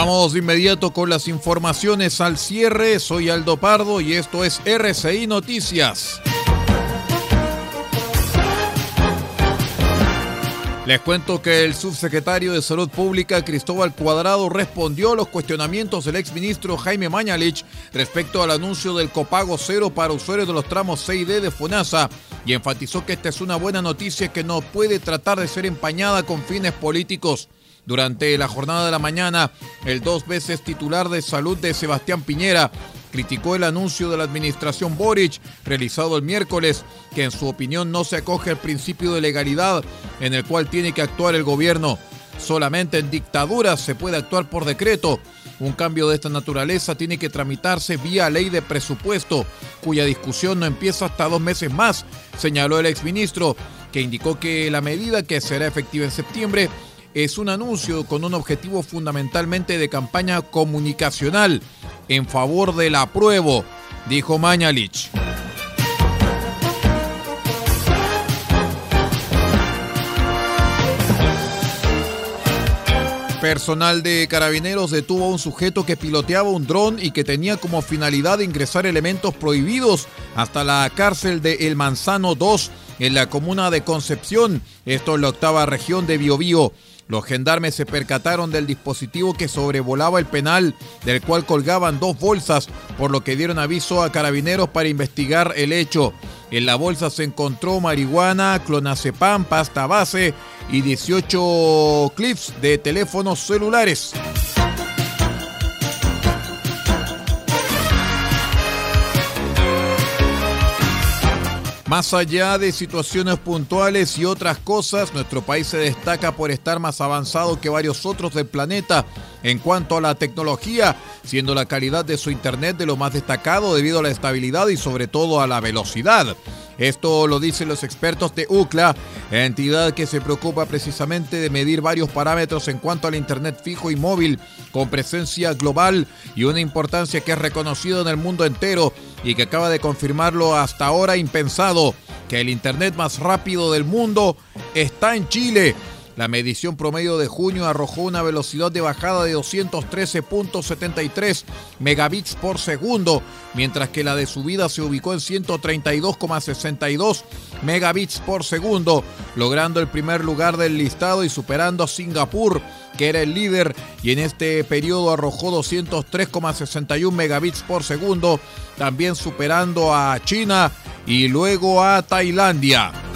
Vamos de inmediato con las informaciones al cierre. Soy Aldo Pardo y esto es RCI Noticias. Les cuento que el subsecretario de Salud Pública, Cristóbal Cuadrado, respondió a los cuestionamientos del exministro Jaime Mañalich respecto al anuncio del copago cero para usuarios de los tramos C y D de FONASA y enfatizó que esta es una buena noticia que no puede tratar de ser empañada con fines políticos. Durante la jornada de la mañana, el dos veces titular de salud de Sebastián Piñera criticó el anuncio de la administración Boric realizado el miércoles, que en su opinión no se acoge al principio de legalidad en el cual tiene que actuar el gobierno. Solamente en dictaduras se puede actuar por decreto. Un cambio de esta naturaleza tiene que tramitarse vía ley de presupuesto, cuya discusión no empieza hasta dos meses más, señaló el exministro, que indicó que la medida que será efectiva en septiembre es un anuncio con un objetivo fundamentalmente de campaña comunicacional en favor del apruebo, dijo Mañalich. Personal de carabineros detuvo a un sujeto que piloteaba un dron y que tenía como finalidad ingresar elementos prohibidos hasta la cárcel de El Manzano 2 en la comuna de Concepción, esto en la octava región de Biobío. Los gendarmes se percataron del dispositivo que sobrevolaba el penal, del cual colgaban dos bolsas, por lo que dieron aviso a carabineros para investigar el hecho. En la bolsa se encontró marihuana, clonazepam, pasta base y 18 clips de teléfonos celulares. Más allá de situaciones puntuales y otras cosas, nuestro país se destaca por estar más avanzado que varios otros del planeta en cuanto a la tecnología, siendo la calidad de su Internet de lo más destacado debido a la estabilidad y sobre todo a la velocidad. Esto lo dicen los expertos de UCLA, entidad que se preocupa precisamente de medir varios parámetros en cuanto al Internet fijo y móvil, con presencia global y una importancia que es reconocida en el mundo entero y que acaba de confirmarlo hasta ahora impensado, que el Internet más rápido del mundo está en Chile la medición promedio de junio arrojó una velocidad de bajada de 213.73 megabits por segundo, mientras que la de subida se ubicó en 132,62 megabits por segundo, logrando el primer lugar del listado y superando a Singapur, que era el líder y en este periodo arrojó 203,61 megabits por segundo, también superando a China y luego a Tailandia.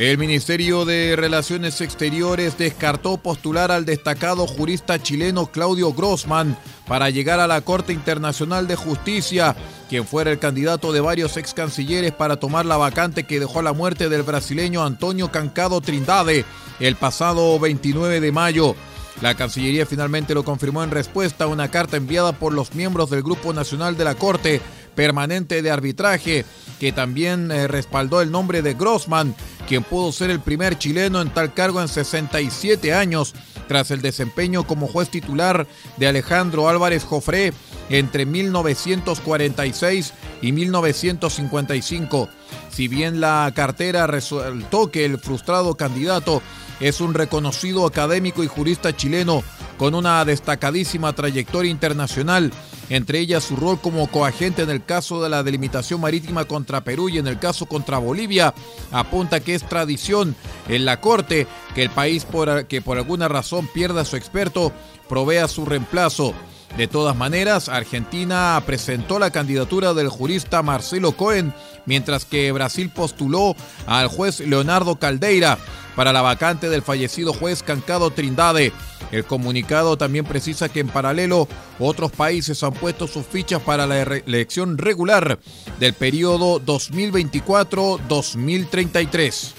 El Ministerio de Relaciones Exteriores descartó postular al destacado jurista chileno Claudio Grossman para llegar a la Corte Internacional de Justicia, quien fuera el candidato de varios ex cancilleres para tomar la vacante que dejó la muerte del brasileño Antonio Cancado Trindade el pasado 29 de mayo. La Cancillería finalmente lo confirmó en respuesta a una carta enviada por los miembros del Grupo Nacional de la Corte Permanente de Arbitraje, que también eh, respaldó el nombre de Grossman, quien pudo ser el primer chileno en tal cargo en 67 años, tras el desempeño como juez titular de Alejandro Álvarez Jofré entre 1946 y 1955. Si bien la cartera resultó que el frustrado candidato es un reconocido académico y jurista chileno con una destacadísima trayectoria internacional, entre ellas su rol como coagente en el caso de la delimitación marítima contra Perú y en el caso contra Bolivia, apunta que es tradición en la Corte que el país que por alguna razón pierda a su experto provea su reemplazo. De todas maneras, Argentina presentó la candidatura del jurista Marcelo Cohen, mientras que Brasil postuló al juez Leonardo Caldeira para la vacante del fallecido juez Cancado Trindade. El comunicado también precisa que en paralelo otros países han puesto sus fichas para la elección regular del periodo 2024-2033.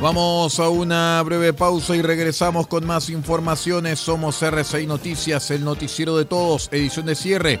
Vamos a una breve pausa y regresamos con más informaciones. Somos RCI Noticias, el noticiero de todos, edición de cierre.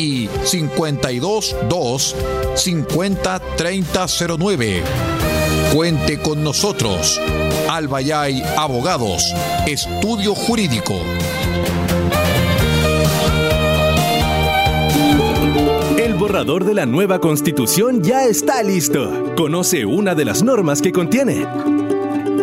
y 522 50 3009. Cuente con nosotros. Albayay Abogados, Estudio Jurídico. El borrador de la nueva constitución ya está listo. Conoce una de las normas que contiene.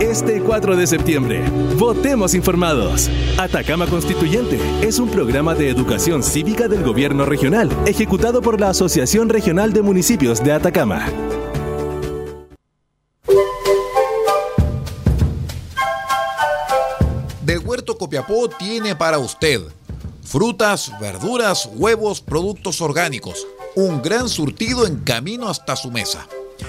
Este 4 de septiembre, votemos informados. Atacama Constituyente es un programa de educación cívica del gobierno regional, ejecutado por la Asociación Regional de Municipios de Atacama. Del Huerto Copiapó tiene para usted frutas, verduras, huevos, productos orgánicos. Un gran surtido en camino hasta su mesa.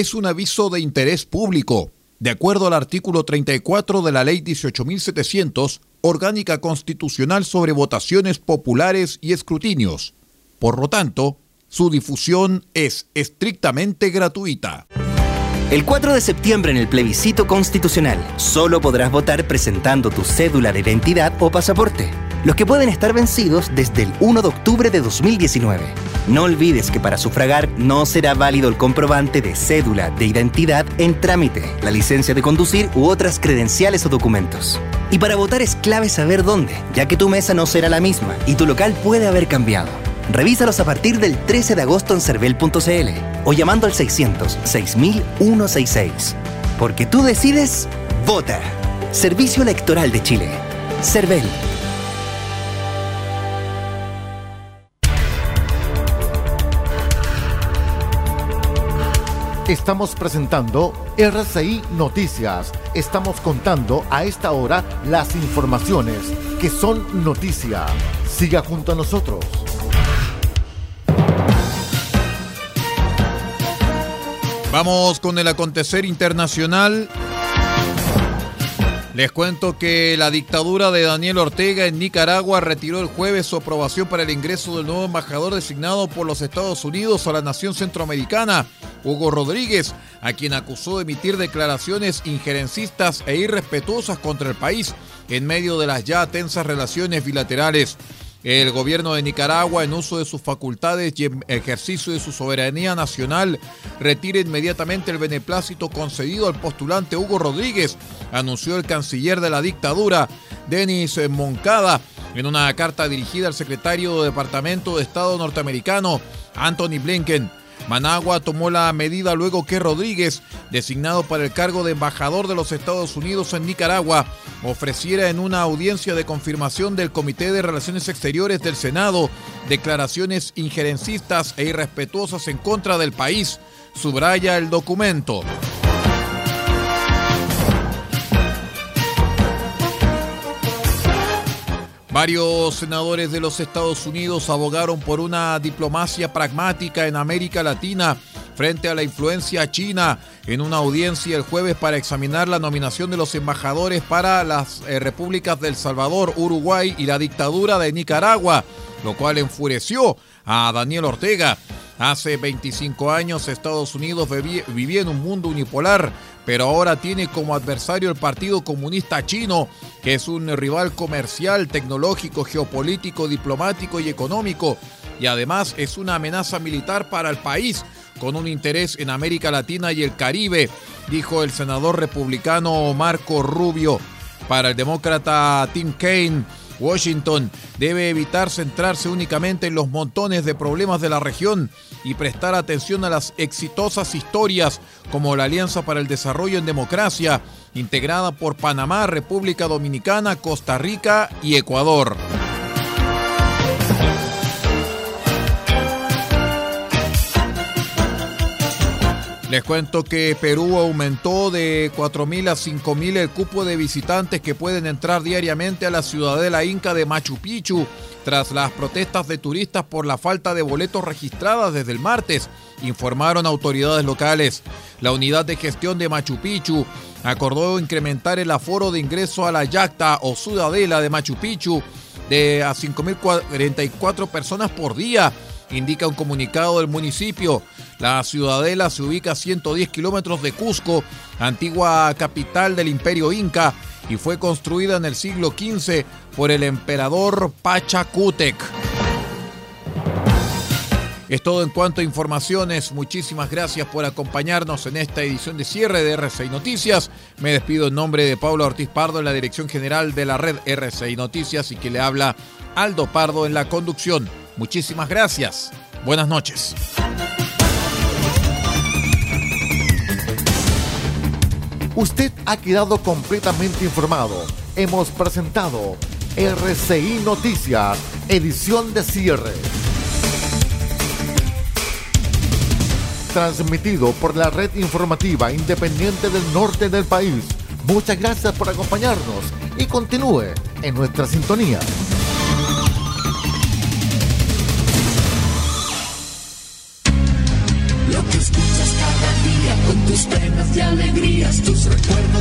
es un aviso de interés público. De acuerdo al artículo 34 de la Ley 18.700, Orgánica Constitucional sobre Votaciones Populares y Escrutinios. Por lo tanto, su difusión es estrictamente gratuita. El 4 de septiembre en el plebiscito constitucional, solo podrás votar presentando tu cédula de identidad o pasaporte, los que pueden estar vencidos desde el 1 de octubre de 2019. No olvides que para sufragar no será válido el comprobante de cédula de identidad en trámite, la licencia de conducir u otras credenciales o documentos. Y para votar es clave saber dónde, ya que tu mesa no será la misma y tu local puede haber cambiado. Revísalos a partir del 13 de agosto en cervel.cl o llamando al 600 6166. Porque tú decides, vota. Servicio Electoral de Chile. Cervel. Estamos presentando RCI Noticias. Estamos contando a esta hora las informaciones que son noticia. Siga junto a nosotros. Vamos con el acontecer internacional. Les cuento que la dictadura de Daniel Ortega en Nicaragua retiró el jueves su aprobación para el ingreso del nuevo embajador designado por los Estados Unidos a la nación centroamericana, Hugo Rodríguez, a quien acusó de emitir declaraciones injerencistas e irrespetuosas contra el país en medio de las ya tensas relaciones bilaterales. El gobierno de Nicaragua, en uso de sus facultades y en ejercicio de su soberanía nacional, retira inmediatamente el beneplácito concedido al postulante Hugo Rodríguez, anunció el canciller de la dictadura, Denis Moncada, en una carta dirigida al secretario de Departamento de Estado norteamericano, Anthony Blinken. Managua tomó la medida luego que Rodríguez, designado para el cargo de embajador de los Estados Unidos en Nicaragua, ofreciera en una audiencia de confirmación del Comité de Relaciones Exteriores del Senado declaraciones injerencistas e irrespetuosas en contra del país, subraya el documento. Varios senadores de los Estados Unidos abogaron por una diplomacia pragmática en América Latina frente a la influencia china en una audiencia el jueves para examinar la nominación de los embajadores para las eh, repúblicas del Salvador, Uruguay y la dictadura de Nicaragua, lo cual enfureció a Daniel Ortega. Hace 25 años Estados Unidos vivía en un mundo unipolar, pero ahora tiene como adversario el Partido Comunista Chino, que es un rival comercial, tecnológico, geopolítico, diplomático y económico, y además es una amenaza militar para el país, con un interés en América Latina y el Caribe, dijo el senador republicano Marco Rubio. Para el demócrata Tim Kaine, Washington debe evitar centrarse únicamente en los montones de problemas de la región y prestar atención a las exitosas historias como la Alianza para el Desarrollo en Democracia, integrada por Panamá, República Dominicana, Costa Rica y Ecuador. Les cuento que Perú aumentó de 4.000 a 5.000 el cupo de visitantes que pueden entrar diariamente a la ciudadela inca de Machu Picchu tras las protestas de turistas por la falta de boletos registradas desde el martes, informaron autoridades locales. La unidad de gestión de Machu Picchu acordó incrementar el aforo de ingreso a la yacta o ciudadela de Machu Picchu de a 5.044 personas por día indica un comunicado del municipio. La ciudadela se ubica a 110 kilómetros de Cusco, antigua capital del imperio inca, y fue construida en el siglo XV por el emperador Pachacútec. Es todo en cuanto a informaciones. Muchísimas gracias por acompañarnos en esta edición de cierre de RCI Noticias. Me despido en nombre de Pablo Ortiz Pardo en la dirección general de la red RCI Noticias y que le habla Aldo Pardo en la conducción. Muchísimas gracias. Buenas noches. Usted ha quedado completamente informado. Hemos presentado RCI Noticias, edición de cierre. Transmitido por la red informativa independiente del norte del país. Muchas gracias por acompañarnos y continúe en nuestra sintonía.